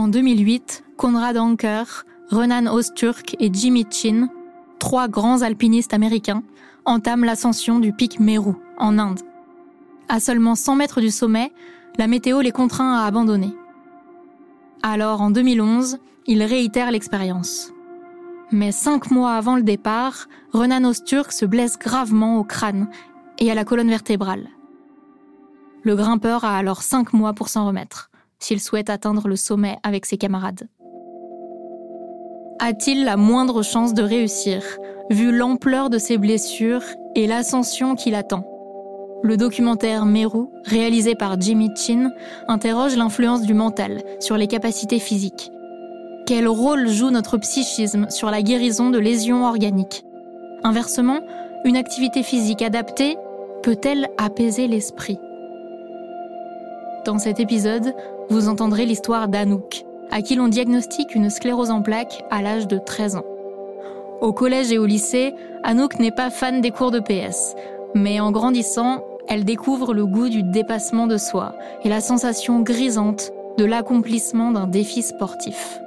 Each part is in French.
En 2008, Konrad Anker, Renan Osturk et Jimmy Chin, trois grands alpinistes américains, entament l'ascension du pic Meru, en Inde. À seulement 100 mètres du sommet, la météo les contraint à abandonner. Alors, en 2011, ils réitèrent l'expérience. Mais cinq mois avant le départ, Renan Osturk se blesse gravement au crâne et à la colonne vertébrale. Le grimpeur a alors cinq mois pour s'en remettre, s'il souhaite atteindre le sommet avec ses camarades. A-t-il la moindre chance de réussir, vu l'ampleur de ses blessures et l'ascension qui l'attend Le documentaire Meru, réalisé par Jimmy Chin, interroge l'influence du mental sur les capacités physiques. Quel rôle joue notre psychisme sur la guérison de lésions organiques? Inversement, une activité physique adaptée peut-elle apaiser l'esprit? Dans cet épisode, vous entendrez l'histoire d'Anouk, à qui l'on diagnostique une sclérose en plaques à l'âge de 13 ans. Au collège et au lycée, Anouk n'est pas fan des cours de PS, mais en grandissant, elle découvre le goût du dépassement de soi et la sensation grisante de l'accomplissement d'un défi sportif.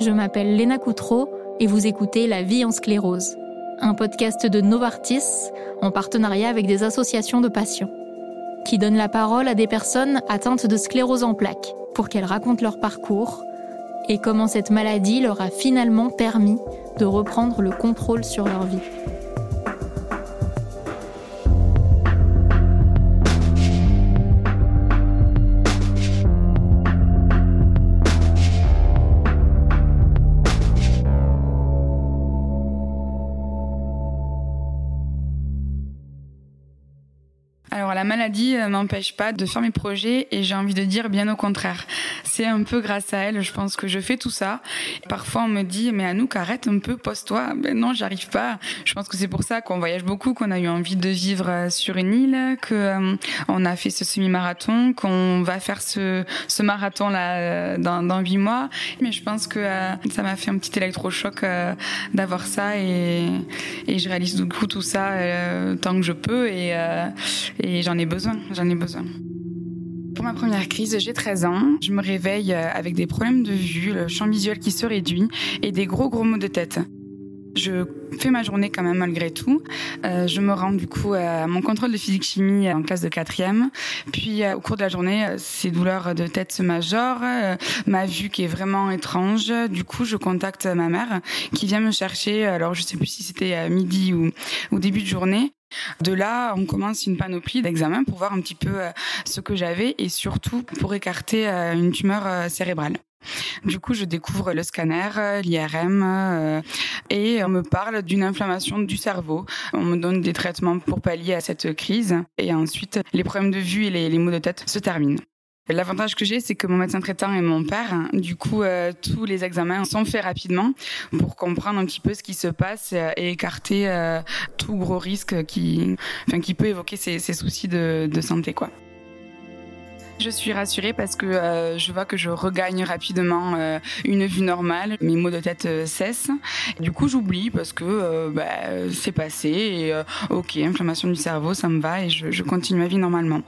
Je m'appelle Léna Coutreau et vous écoutez La vie en sclérose, un podcast de Novartis en partenariat avec des associations de patients, qui donne la parole à des personnes atteintes de sclérose en plaques pour qu'elles racontent leur parcours et comment cette maladie leur a finalement permis de reprendre le contrôle sur leur vie. Maladie euh, m'empêche pas de faire mes projets et j'ai envie de dire bien au contraire. C'est un peu grâce à elle, je pense que je fais tout ça. Parfois on me dit mais Anouk arrête un peu, pose-toi. Ben non, j'arrive pas. Je pense que c'est pour ça qu'on voyage beaucoup, qu'on a eu envie de vivre euh, sur une île, que euh, a fait ce semi-marathon, qu'on va faire ce, marathon là dans, 8 mois. Mais je pense que ça m'a fait un petit électrochoc d'avoir ça et, je réalise du coup tout ça tant que je peux et j'en ai besoin, j'en ai besoin. Pour ma première crise, j'ai 13 ans. Je me réveille euh, avec des problèmes de vue, le champ visuel qui se réduit et des gros gros maux de tête. Je fais ma journée quand même malgré tout. Euh, je me rends du coup à mon contrôle de physique-chimie en classe de quatrième. Puis euh, au cours de la journée, ces douleurs de tête se majorent, ma vue qui est vraiment étrange. Du coup, je contacte ma mère qui vient me chercher. Alors je sais plus si c'était midi ou, ou début de journée. De là, on commence une panoplie d'examens pour voir un petit peu euh, ce que j'avais et surtout pour écarter euh, une tumeur euh, cérébrale. Du coup, je découvre le scanner, l'IRM, et on me parle d'une inflammation du cerveau. On me donne des traitements pour pallier à cette crise, et ensuite, les problèmes de vue et les, les maux de tête se terminent. L'avantage que j'ai, c'est que mon médecin traitant est mon père. Du coup, euh, tous les examens sont faits rapidement pour comprendre un petit peu ce qui se passe et écarter euh, tout gros risque qui, enfin, qui peut évoquer ces, soucis de, santé. Je suis rassurée parce que euh, je vois que je regagne rapidement une vue normale, mes maux de tête cessent. Du coup, j'oublie parce que bah, c'est passé ok, inflammation du cerveau, ça me va et je continue ma vie normalement.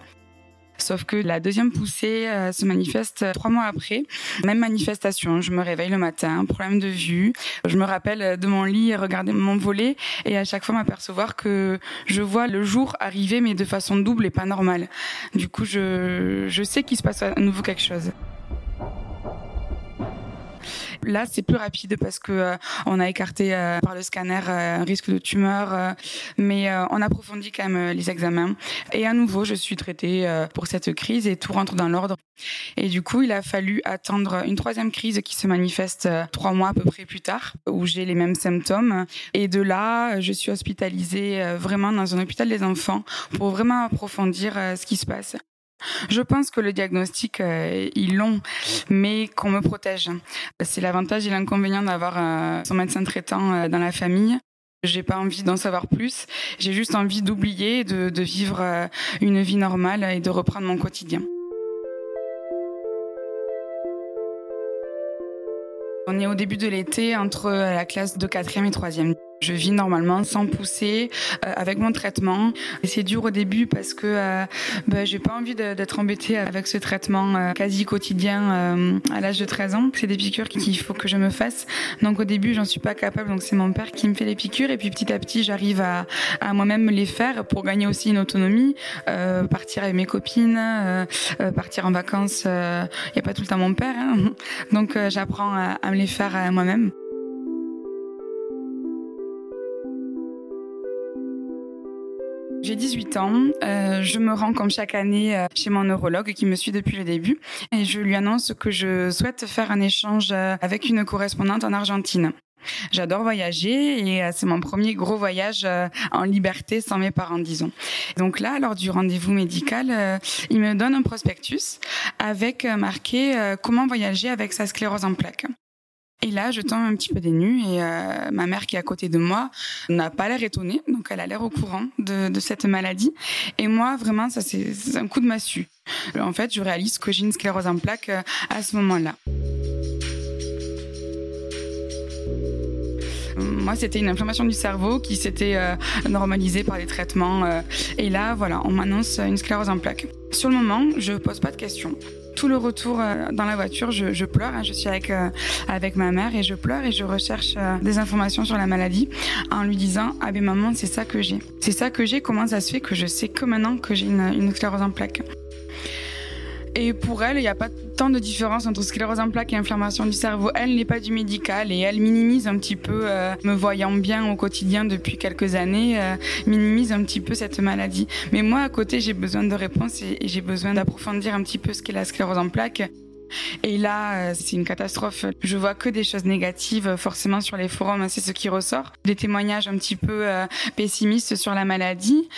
Sauf que la deuxième poussée euh, se manifeste trois mois après. Même manifestation. Je me réveille le matin, problème de vue. Je me rappelle de mon lit et regarder mon volet et à chaque fois m'apercevoir que je vois le jour arriver mais de façon double et pas normale. Du coup, je, je sais qu'il se passe à nouveau quelque chose. Là, c'est plus rapide parce que euh, on a écarté euh, par le scanner euh, un risque de tumeur, mais on approfondit quand même les examens. Et à nouveau, je suis traitée pour cette crise et tout rentre dans l'ordre. Et du coup, il a fallu attendre une troisième crise qui se manifeste trois mois à peu près plus tard, où j'ai les mêmes symptômes. Et de là, je suis hospitalisée vraiment dans un hôpital des enfants pour vraiment approfondir ce qui se passe. Je pense que le diagnostic, euh, ils l'ont, mais qu'on me protège. C'est l'avantage et l'inconvénient d'avoir euh, son médecin traitant euh, dans la famille. J'ai pas envie d'en savoir plus. J'ai juste envie d'oublier, de, de vivre euh, une vie normale et de reprendre mon quotidien. On est au début de l'été entre la classe de quatrième et troisième. Je vis normalement sans pousser, euh, avec mon traitement. Et c'est dur au début parce que euh, bah, j'ai pas envie d'être embêtée avec ce traitement euh, quasi quotidien euh, à l'âge de 13 ans. C'est des piqûres qu'il faut que je me fasse. Donc au début, j'en suis pas capable. Donc c'est mon père qui me fait les piqûres. Et puis petit à petit, j'arrive à, à moi-même les faire pour gagner aussi une autonomie, euh, partir avec mes copines, partir en vacances. Il n'y a pas tout le temps mon père. Hein. Donc j'apprends à, à me les faire moi-même. J'ai 18 ans, euh, je me rends comme chaque année euh, chez mon neurologue qui me suit depuis le début et je lui annonce que je souhaite faire un échange euh, avec une correspondante en Argentine. J'adore voyager et c'est mon premier gros voyage en liberté sans mes parents, disons. Donc là, lors du rendez-vous médical, il me donne un prospectus avec marqué comment voyager avec sa sclérose en plaques. Et là, je tombe un petit peu dénue et euh, ma mère qui est à côté de moi n'a pas l'air étonnée, donc elle a l'air au courant de, cette maladie. Et moi, vraiment, ça c'est un coup de massue. En fait, je réalise que j'ai une sclérose en plaques euh, à ce moment-là. Moi, c'était une inflammation du cerveau qui s'était euh, normalisée par les traitements. Et là, voilà, on m'annonce une sclérose en plaques. Sur le moment, je pose pas de questions tout le retour euh, dans la voiture, je, je pleure. Hein. Je suis avec euh, avec ma mère et je pleure et je recherche euh, des informations sur la maladie en lui disant ah ben maman c'est ça que j'ai, c'est ça que j'ai. Comment ça se fait que je sais que maintenant que j'ai une, une sclérose en plaques? Et pour elle, il n'y a pas tant de différence entre sclérose en plaques et inflammation du cerveau. Elle n'est pas du médical et elle minimise un petit peu, euh, me voyant bien au quotidien depuis quelques années, euh, minimise un petit peu cette maladie. Mais moi, à côté, j'ai besoin de réponses et, j'ai besoin d'approfondir un petit peu ce qu'est la sclérose en plaques. Et là, euh, c'est une catastrophe. Je vois que des choses négatives, forcément sur les forums, c'est ce qui ressort. Des témoignages un petit peu euh, pessimistes sur la maladie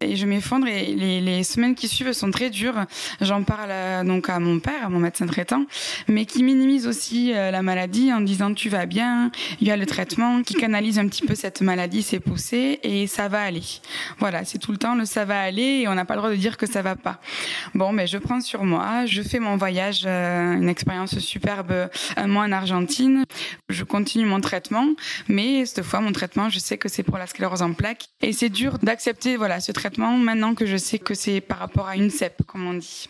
et je m'effondre et les, semaines qui suivent sont très dures. J'en parle euh, donc à mon père, à mon médecin traitant, mais qui minimise aussi la maladie en disant tu vas bien, il y a le traitement qui canalise un petit peu cette maladie, ses poussées et ça va aller. Voilà, c'est tout le temps le ça va aller et on n'a pas le droit de dire que ça va pas. Bon, mais je prends sur moi, je fais mon voyage une expérience superbe un mois en Argentine. Je continue mon traitement, mais cette fois, mon traitement, je sais que c'est pour la sclérose en plaques. Et c'est dur d'accepter voilà ce traitement maintenant que je sais que c'est par rapport à une CEP, comme on dit.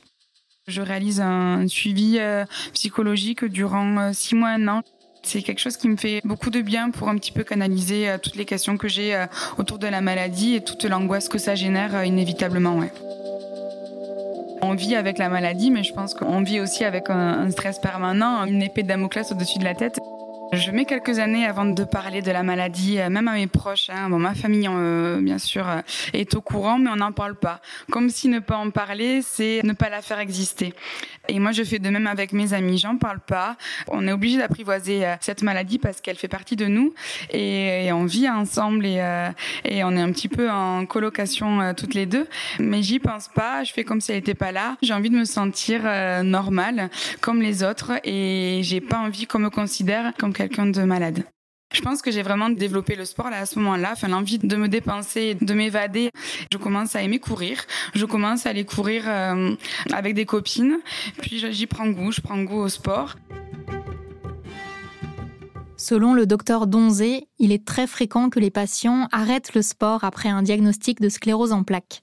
Je réalise un suivi euh, psychologique durant euh, six mois, un an. C'est quelque chose qui me fait beaucoup de bien pour un petit peu canaliser euh, toutes les questions que j'ai autour de la maladie et toute l'angoisse que ça génère inévitablement. On vit avec la maladie, mais je pense qu'on vit aussi avec un, stress permanent, une épée de Damoclès au-dessus de la tête. Je mets quelques années avant de parler de la maladie, euh, même à mes proches. Hein. Bon, ma famille, euh, bien sûr, euh, est au courant, mais on n'en parle pas. Comme si ne pas en parler, c'est ne pas la faire exister. Et moi, je fais de même avec mes amis. J'en parle pas. On est obligé d'apprivoiser cette maladie parce qu'elle fait partie de nous et, on vit ensemble et, et, on est un petit peu en colocation toutes les deux. Mais j'y pense pas. Je fais comme si elle n'était pas là. J'ai envie de me sentir normale comme les autres et j'ai pas envie qu'on me considère comme quelqu'un de malade. Je pense que j'ai vraiment développé le sport là à ce moment-là, enfin l'envie de me dépenser, de m'évader. Je commence à aimer courir. Je commence à aller courir euh, avec des copines. Puis j'y prends goût, je prends goût au sport. Selon le docteur Donzé, il est très fréquent que les patients arrêtent le sport après un diagnostic de sclérose en plaques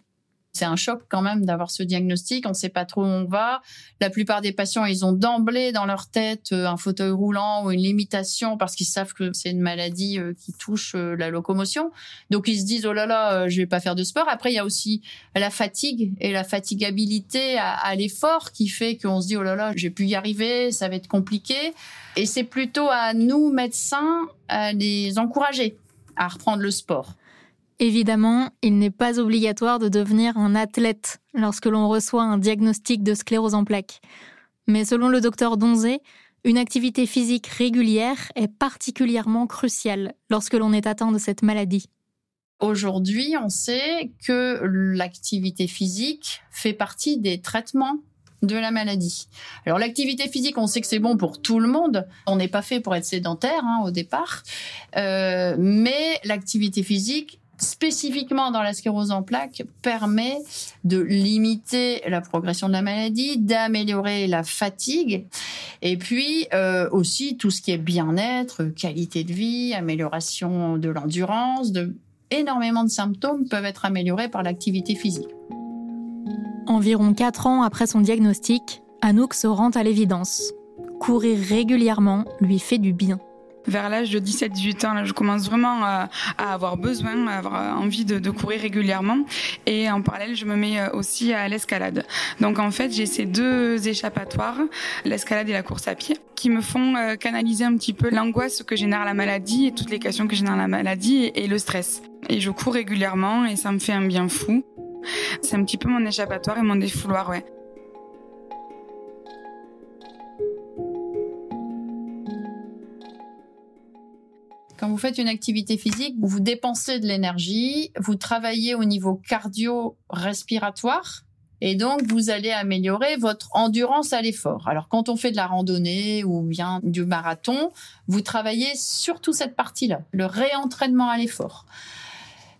c'est un choc quand même d'avoir ce diagnostic. On ne sait pas trop où on va. La plupart des patients, ils ont d'emblée dans leur tête euh, un fauteuil roulant ou une limitation parce qu'ils savent que c'est une maladie euh, qui touche euh, la locomotion. Donc ils se disent oh là là, je vais pas faire de sport. Après il y a aussi la fatigue et la fatigabilité à, l'effort qui fait qu'on se dit oh là là, j'ai pu y arriver, ça va être compliqué. Et c'est plutôt à nous médecins à les encourager à reprendre le sport. Évidemment, il n'est pas obligatoire de devenir un athlète lorsque l'on reçoit un diagnostic de sclérose en plaques. Mais selon le docteur Donzé, une activité physique régulière est particulièrement cruciale lorsque l'on est atteint de cette maladie. Aujourd'hui, on sait que l'activité physique fait partie des traitements de la maladie. Alors l'activité physique, on sait que c'est bon pour tout le monde. On n'est pas fait pour être sédentaire hein, au départ, euh, mais l'activité physique spécifiquement dans la sclérose en plaques, permet de limiter la progression de la maladie, d'améliorer la fatigue. Et puis euh, aussi tout ce qui est bien-être, qualité de vie, amélioration de l'endurance, énormément de symptômes peuvent être améliorés par l'activité physique. Environ 4 ans après son diagnostic, Anouk se rend à l'évidence. Courir régulièrement lui fait du bien vers l'âge de 17-18 ans, je commence vraiment à, avoir besoin, à avoir envie de, courir régulièrement. Et en parallèle, je me mets euh, aussi à l'escalade. Donc en fait, j'ai ces deux échappatoires, l'escalade et la course à pied, qui me font euh, canaliser un petit peu l'angoisse que génère la maladie et toutes les questions que génère la maladie et le stress. Et je cours régulièrement et ça me fait un bien fou. C'est un petit peu mon échappatoire et mon défouloir, ouais. Quand vous faites une activité physique, vous dépensez de l'énergie, vous travaillez au niveau cardio-respiratoire, et donc, vous allez améliorer votre endurance à l'effort. Alors, quand on fait de la randonnée ou bien du marathon, vous travaillez surtout cette partie-là, le réentraînement à l'effort.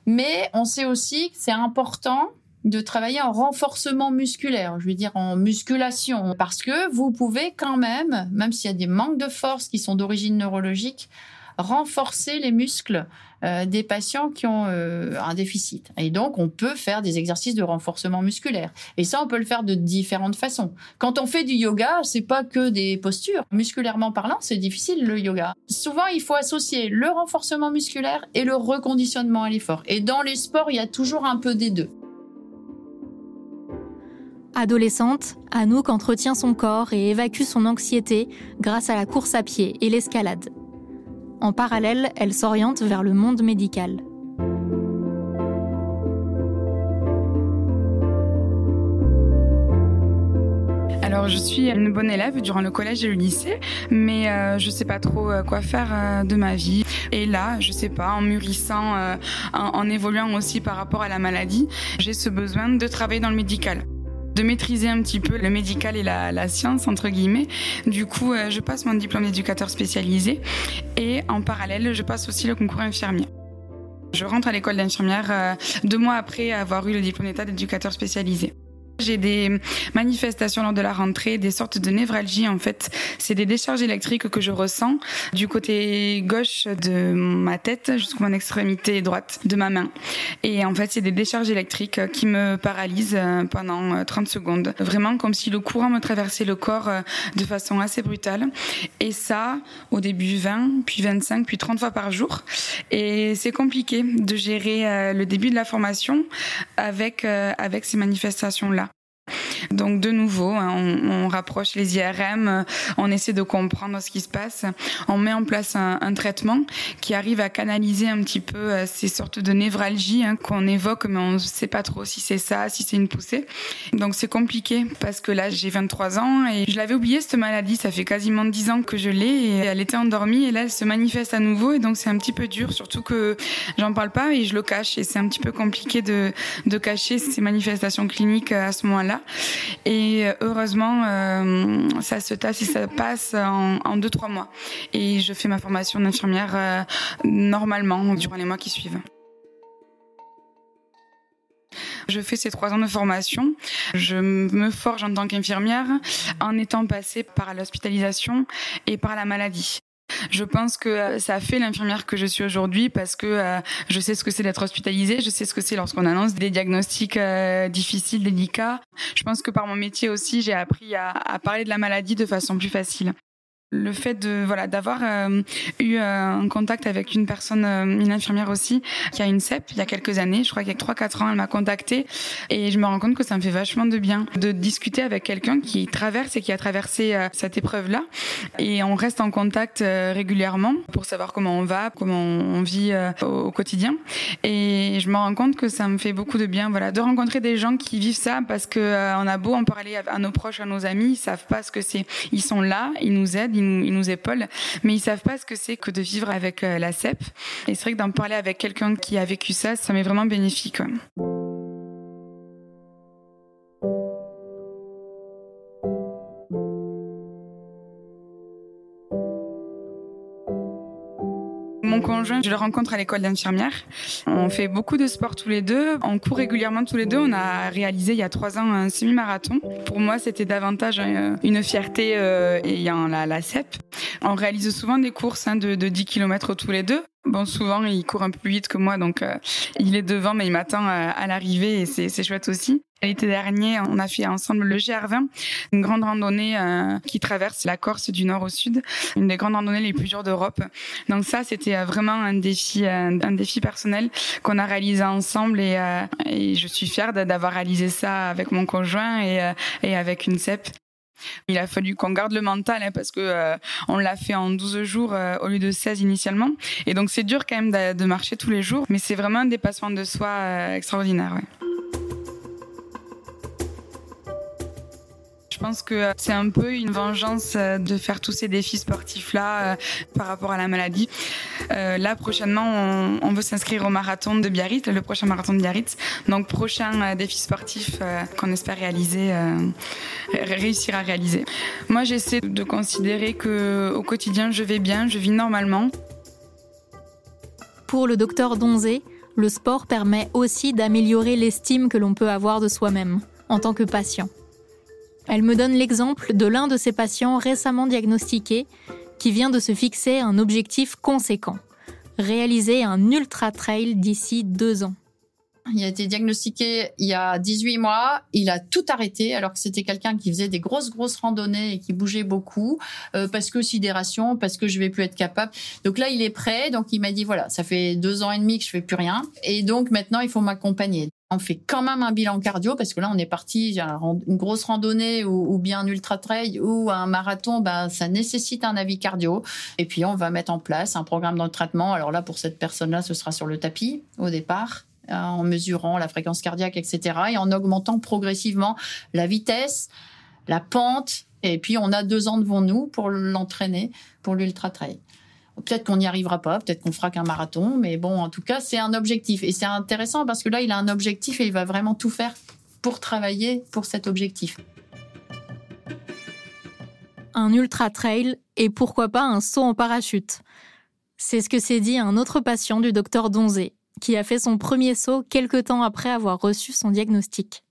Mais on sait aussi que c'est important de travailler en renforcement musculaire, je veux dire en musculation, parce que vous pouvez quand même, même s'il y a des manques de force qui sont d'origine neurologique, renforcer les muscles euh, des patients qui ont euh, un déficit. Et donc, on peut faire des exercices de renforcement musculaire. Et ça, on peut le faire de différentes façons. Quand on fait du yoga, c'est pas que des postures. Musculairement parlant, c'est difficile le yoga. Souvent, il faut associer le renforcement musculaire et le reconditionnement à l'effort. Et dans les sports, il y a toujours un peu des deux. Adolescente, Anouk entretient son corps et évacue son anxiété grâce à la course à pied et l'escalade. En parallèle, elle s'oriente vers le monde médical. Alors, je suis une bonne élève durant le collège et le lycée, mais euh, je sais pas trop euh, quoi faire euh, de ma vie. Et là, je sais pas, en mûrissant, en évoluant aussi par rapport à la maladie, j'ai ce besoin de travailler dans le médical de maîtriser un petit peu le médical et la, science, entre guillemets. Du coup, euh, je passe mon diplôme d'éducateur spécialisé et en parallèle, je passe aussi le concours infirmier. Je rentre à l'école d'infirmière euh, deux mois après avoir eu le diplôme d'état d'éducateur spécialisé. J'ai des manifestations lors de la rentrée, des sortes de névralgie en fait. C'est des décharges électriques que je ressens du côté gauche de ma tête jusqu'à mon extrémité droite de ma main. Et en fait, c'est des décharges électriques qui me paralysent euh, pendant 30 euh, secondes. Vraiment comme si le courant me traversait le corps euh, de façon assez brutale. Et ça, au début 20, puis 25, puis 30 fois par jour. Et c'est compliqué de gérer le début de la formation avec, avec ces manifestations-là. Donc de nouveau, hein, on, rapproche les IRM, euh, on essaie de comprendre ce qui se passe, on met en place un, traitement qui arrive à canaliser un petit peu euh, ces sortes de névralgies hein, qu'on évoque, mais on ne sait pas trop si c'est ça, si c'est une poussée. Donc c'est compliqué parce que là j'ai 23 ans et je l'avais oublié cette maladie, ça fait quasiment 10 ans que je l'ai et elle était endormie et là elle se manifeste à nouveau et donc c'est un petit peu dur, surtout que j'en parle pas et je le cache et c'est un petit peu compliqué de, de cacher ces manifestations cliniques à ce moment-là. Et euh, heureusement, euh, ça se tasse et ça passe en, en deux trois mois. Et je fais ma formation d'infirmière euh, normalement durant les mois qui suivent. Je fais ces trois ans de formation. Je me forge en tant qu'infirmière en étant passée par l'hospitalisation et par la maladie. Je pense que euh, ça a fait l'infirmière que je suis aujourd'hui parce que euh, je sais ce que c'est d'être hospitalisée, je sais ce que c'est lorsqu'on annonce des diagnostics euh, difficiles, délicats. Je pense que par mon métier aussi, j'ai appris à, parler de la maladie de façon plus facile le fait de voilà d'avoir euh, eu euh, un contact avec une personne euh, une infirmière aussi qui a une CEP il y a quelques années je crois qu'il y a 3 4 ans elle m'a contactée. Et je me rends compte que ça me fait vachement de bien de discuter avec quelqu'un qui traverse et qui a traversé cette épreuve là et on reste en contact régulièrement pour savoir comment on va comment on vit au quotidien. Et je me rends compte que ça me fait beaucoup de bien voilà de rencontrer des gens qui vivent ça parce que on a beau en parler à nos proches à nos amis ils savent pas ce que c'est. Ils sont là ils nous aident ils nous, épaulent, mais ils savent pas ce que c'est que de vivre avec euh, la CEP. Et c'est vrai que d'en parler avec quelqu'un qui a vécu ça, ça m'est vraiment bénéfique. Je le rencontre à l'école d'infirmière. On fait beaucoup de sport tous les deux. On court régulièrement tous les deux. On a réalisé il y a trois ans un semi-marathon. Pour moi, c'était davantage une fierté euh, ayant la, la CEP. On réalise souvent des courses hein, de, de 10 km tous les deux. Bon, souvent, il court un peu plus vite que moi, donc euh, il est devant, mais il m'attend euh, à l'arrivée et c'est chouette aussi. L'été dernier, on a fait ensemble le GR20, une grande randonnée euh, qui traverse la Corse du nord au sud, une des grandes randonnées les plus dures d'Europe. Donc ça, c'était vraiment un défi, un, défi personnel qu'on a réalisé ensemble et, et je suis fière d'avoir réalisé ça avec mon conjoint et, et avec une CEP. Il a fallu qu'on garde le mental hein, parce que euh, on l'a fait en 12 jours euh, au lieu de 16 initialement. Et donc c'est dur quand même de, de, marcher tous les jours, mais c'est vraiment un dépassement de soi euh, extraordinaire. Ouais. Je pense que c'est un peu une vengeance euh, de faire tous ces défis sportifs-là euh, par rapport à la maladie. Euh, là, prochainement, on, on veut s'inscrire au marathon de Biarritz, le prochain marathon de Biarritz. Donc, prochain défi sportif qu'on espère réaliser, réussir à réaliser. Moi, j'essaie de considérer que au quotidien, je vais bien, je vis normalement. Pour le docteur Donzé, le sport permet aussi d'améliorer l'estime que l'on peut avoir de soi-même en tant que patient. Elle me donne l'exemple de l'un de ses patients récemment diagnostiqué qui vient de se fixer un objectif conséquent, réaliser un ultra trail d'ici deux ans. Il a été diagnostiqué il y a 18 mois. Il a tout arrêté alors que c'était quelqu'un qui faisait des grosses, grosses randonnées et qui bougeait beaucoup euh, parce que sidération, parce que je vais plus être capable. Donc là, il est prêt. Donc il m'a dit voilà, ça fait deux ans et demi que je fais plus rien. Et donc maintenant, il faut m'accompagner. On fait quand même un bilan cardio parce que là, on est parti une grosse randonnée ou, bien un ultra trail ou un marathon. Ben, ça nécessite un avis cardio. Et puis, on va mettre en place un programme de traitement. Alors là, pour cette personne-là, ce sera sur le tapis au départ euh, en mesurant la fréquence cardiaque, etc. Et en augmentant progressivement la vitesse, la pente. Et puis, on a deux ans devant nous pour l'entraîner pour l'ultra trail. Peut-être qu'on n'y arrivera pas, peut-être qu'on fera qu'un marathon, mais bon, en tout cas, c'est un objectif. Et c'est intéressant parce que là, il a un objectif et il va vraiment tout faire pour travailler pour cet objectif. Un ultra trail et pourquoi pas un saut en parachute. C'est ce que s'est dit un autre patient du docteur Donzé, qui a fait son premier saut quelque temps après avoir reçu son diagnostic.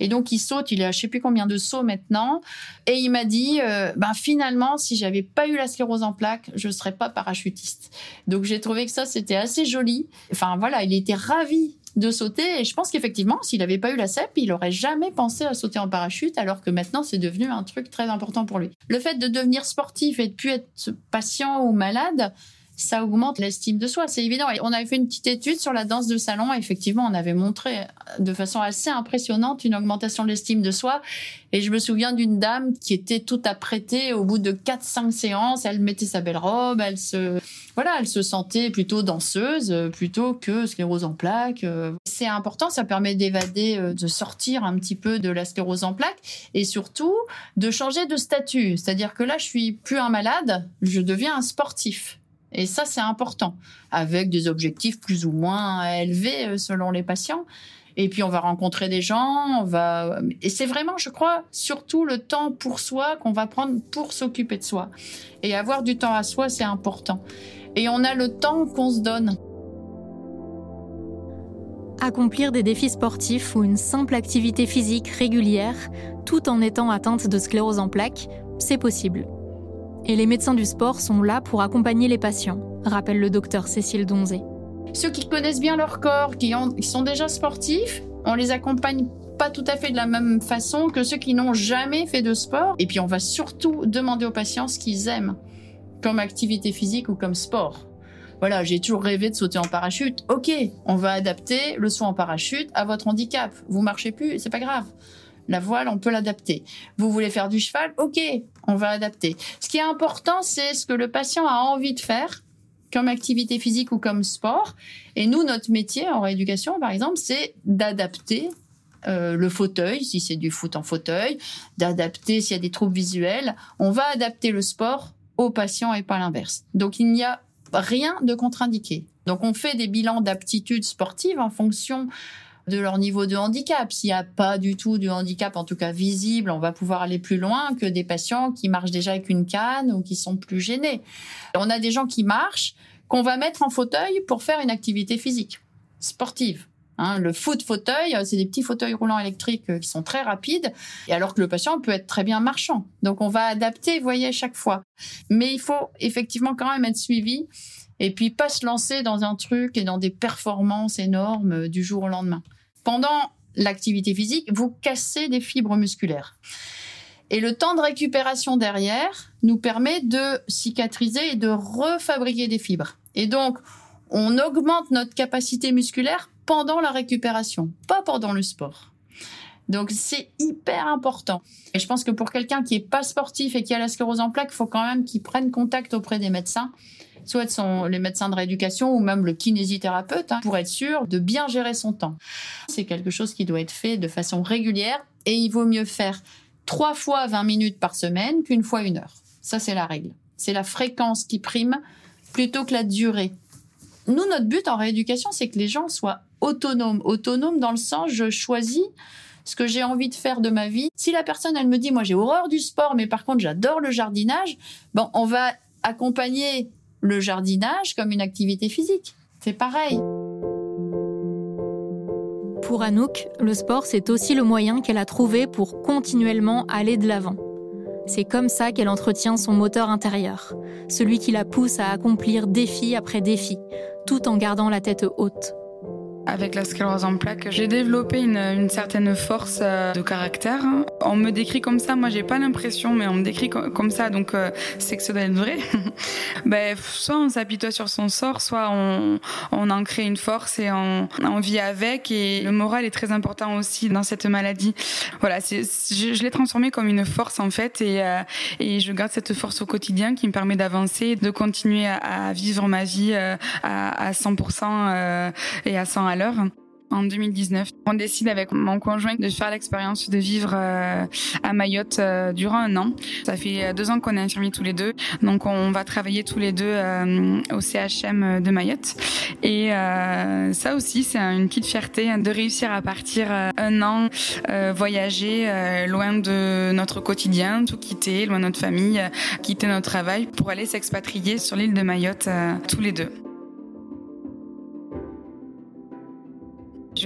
Et donc il saute, il à je sais plus combien de sauts maintenant. Et il m'a dit, euh, ben finalement, si j'avais pas eu la sclérose en plaques, je serais pas parachutiste. Donc j'ai trouvé que ça c'était assez joli. Enfin voilà, il était ravi de sauter. Et je pense qu'effectivement, s'il n'avait pas eu la CEP, il aurait jamais pensé à sauter en parachute, alors que maintenant, c'est devenu un truc très important pour lui. Le fait de devenir sportif et de plus être patient ou malade, ça augmente l'estime de soi, c'est évident. Et on avait fait une petite étude sur la danse de salon. effectivement, on avait montré de façon assez impressionnante une augmentation de l'estime de soi. Et je me souviens d'une dame qui était toute apprêtée au bout de 4-5 séances. Elle mettait sa belle robe, elle se, voilà, elle se sentait plutôt danseuse plutôt que sclérose en plaques. C'est important, ça permet d'évader, euh, de sortir un petit peu de la sclérose en plaques et surtout de changer de statut. C'est-à-dire que là, je suis plus un malade, je deviens un sportif. Et ça, c'est important, avec des objectifs plus ou moins élevés euh, selon les patients. Et puis, on va rencontrer des gens, on va. Et c'est vraiment, je crois, surtout le temps pour soi qu'on va prendre pour s'occuper de soi. Et avoir du temps à soi, c'est important. Et on a le temps qu'on se donne. Accomplir des défis sportifs ou une simple activité physique régulière, tout en étant atteinte de sclérose en plaques, c'est possible. Et les médecins du sport sont là pour accompagner les patients, rappelle le docteur Cécile Donzé. Ceux qui connaissent bien leur corps, qui, sont déjà sportifs, on les accompagne pas tout à fait de la même façon que ceux qui n'ont jamais fait de sport. Et puis on va surtout demander aux patients ce qu'ils aiment comme activité physique ou comme sport. Voilà, j'ai toujours rêvé de sauter en parachute. Ok, on va adapter le saut en parachute à votre handicap. Vous marchez plus, c'est pas grave. La voile, on peut l'adapter. Vous voulez faire du cheval? Ok, on va adapter. Ce qui est important, c'est ce que le patient a envie de faire comme activité physique ou comme sport. Et nous, notre métier en rééducation, par exemple, c'est d'adapter euh, le fauteuil, si c'est du foot en fauteuil, d'adapter s'il y a des troubles visuels. On va adapter le sport au patient et pas l'inverse. Donc il n'y a rien de contre-indiqué. Donc on fait des bilans d'aptitude sportive en fonction de leur niveau de handicap. S'il n'y a pas du tout de handicap, en tout cas visible, on va pouvoir aller plus loin que des patients qui marchent déjà avec une canne ou qui sont plus gênés. On a des gens qui marchent qu'on va mettre en fauteuil pour faire une activité physique sportive. Hein, le foot fauteuil, c'est des petits fauteuils roulants électriques euh, qui sont très rapides, et alors que le patient peut être très bien marchant. Donc on va adapter, vous voyez, chaque fois. Mais il faut effectivement quand même être suivi et puis pas se lancer dans un truc et dans des performances énormes euh, du jour au lendemain. Pendant l'activité physique, vous cassez des fibres musculaires. Et le temps de récupération derrière nous permet de cicatriser et de refabriquer des fibres. Et donc, on augmente notre capacité musculaire pendant la récupération, pas pendant le sport. Donc c'est hyper important. Et je pense que pour quelqu'un qui est pas sportif et qui a la sclérose en plaques, il faut quand même qu'il prenne contact auprès des médecins, soit les médecins de rééducation ou même le kinésithérapeute, hein, pour être sûr de bien gérer son temps. C'est quelque chose qui doit être fait de façon régulière et il vaut mieux faire trois fois 20 minutes par semaine qu'une fois une heure. Ça, c'est la règle. C'est la fréquence qui prime plutôt que la durée. Nous, notre but en rééducation, c'est que les gens soient autonomes. Autonomes dans le sens, je choisis ce que j'ai envie de faire de ma vie. Si la personne, elle me dit, moi, j'ai horreur du sport, mais par contre, j'adore le jardinage, bon, on va accompagner le jardinage comme une activité physique. C'est pareil. Pour Anouk, le sport, c'est aussi le moyen qu'elle a trouvé pour continuellement aller de l'avant. C'est comme ça qu'elle entretient son moteur intérieur, celui qui la pousse à accomplir défi après défi, tout en gardant la tête haute avec la sclérose en plaques, j'ai développé une, certaine force euh, de caractère. On me décrit comme ça, moi j'ai pas l'impression, mais on me décrit comme ça, donc euh, c'est que ça doit être vrai. ben, soit on s'apitoie sur son sort, soit on, en crée une force et on, vit avec. Et le moral est très important aussi dans cette maladie. Voilà, je, l'ai transformé comme une force en fait, et, euh, et je garde cette force au quotidien qui me permet d'avancer, de continuer à, vivre ma vie à, à 100% et à 100 à l'heure en 2019. On décide avec mon conjoint de faire l'expérience de vivre euh, à Mayotte euh, durant un an. Ça fait euh, deux ans qu'on est infirmiers tous les deux, donc on va travailler tous les deux au CHM de Mayotte. Et ça aussi, c'est une petite fierté de réussir à partir un an, voyager loin de notre quotidien, tout quitter, loin de notre famille, quitter notre travail pour aller s'expatrier sur l'île de Mayotte tous les deux.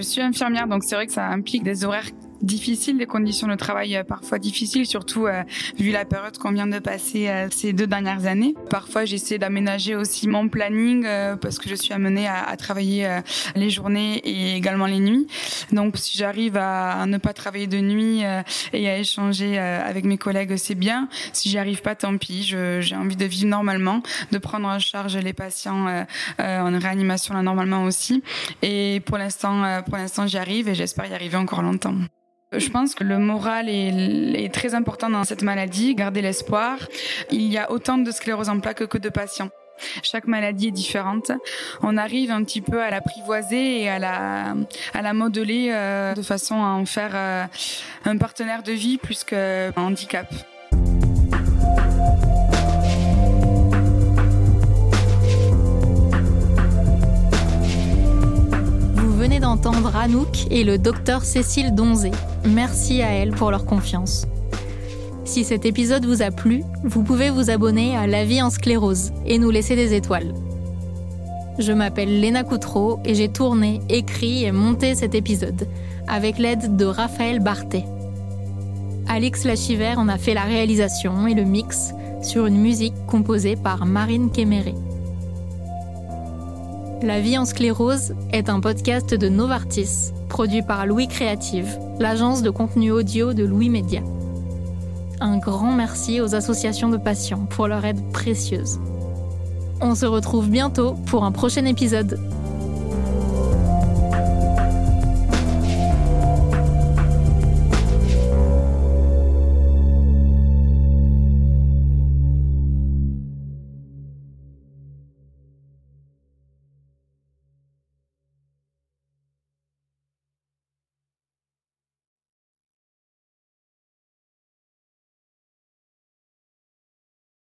Je suis infirmière, donc c'est vrai que ça implique des horaires difficile, des conditions de travail euh, parfois difficiles, surtout euh, vu la période qu'on vient de passer euh, ces deux dernières années. Parfois, j'essaie d'aménager aussi mon planning parce que je suis amenée à, à travailler les journées et également les nuits. Donc, si j'arrive à, ne pas travailler de nuit et à échanger avec mes collègues, c'est bien. Si j'y arrive pas, tant pis. J'ai envie de vivre normalement, de prendre en charge les patients en réanimation là normalement aussi. Et pour l'instant, pour l'instant, j'y arrive et j'espère y arriver encore longtemps. Je pense que le moral est, très important dans cette maladie, garder l'espoir. Il y a autant de sclérose en plaques que de patients. Chaque maladie est différente. On arrive un petit peu à l'apprivoiser et à la, à la modeler euh, de façon à en faire euh, un partenaire de vie plus qu'un handicap. D'entendre Anouk et le docteur Cécile Donzé. Merci à elle pour leur confiance. Si cet épisode vous a plu, vous pouvez vous abonner à La vie en sclérose et nous laisser des étoiles. Je m'appelle Léna Coutreau et j'ai tourné, écrit et monté cet épisode avec l'aide de Raphaël Bartet. Alix Lachiver en a fait la réalisation et le mix sur une musique composée par Marine Kéméré. La vie en sclérose est un podcast de Novartis, produit par Louis Créative, l'agence de contenu audio de Louis Média. Un grand merci aux associations de patients pour leur aide précieuse. On se retrouve bientôt pour un prochain épisode.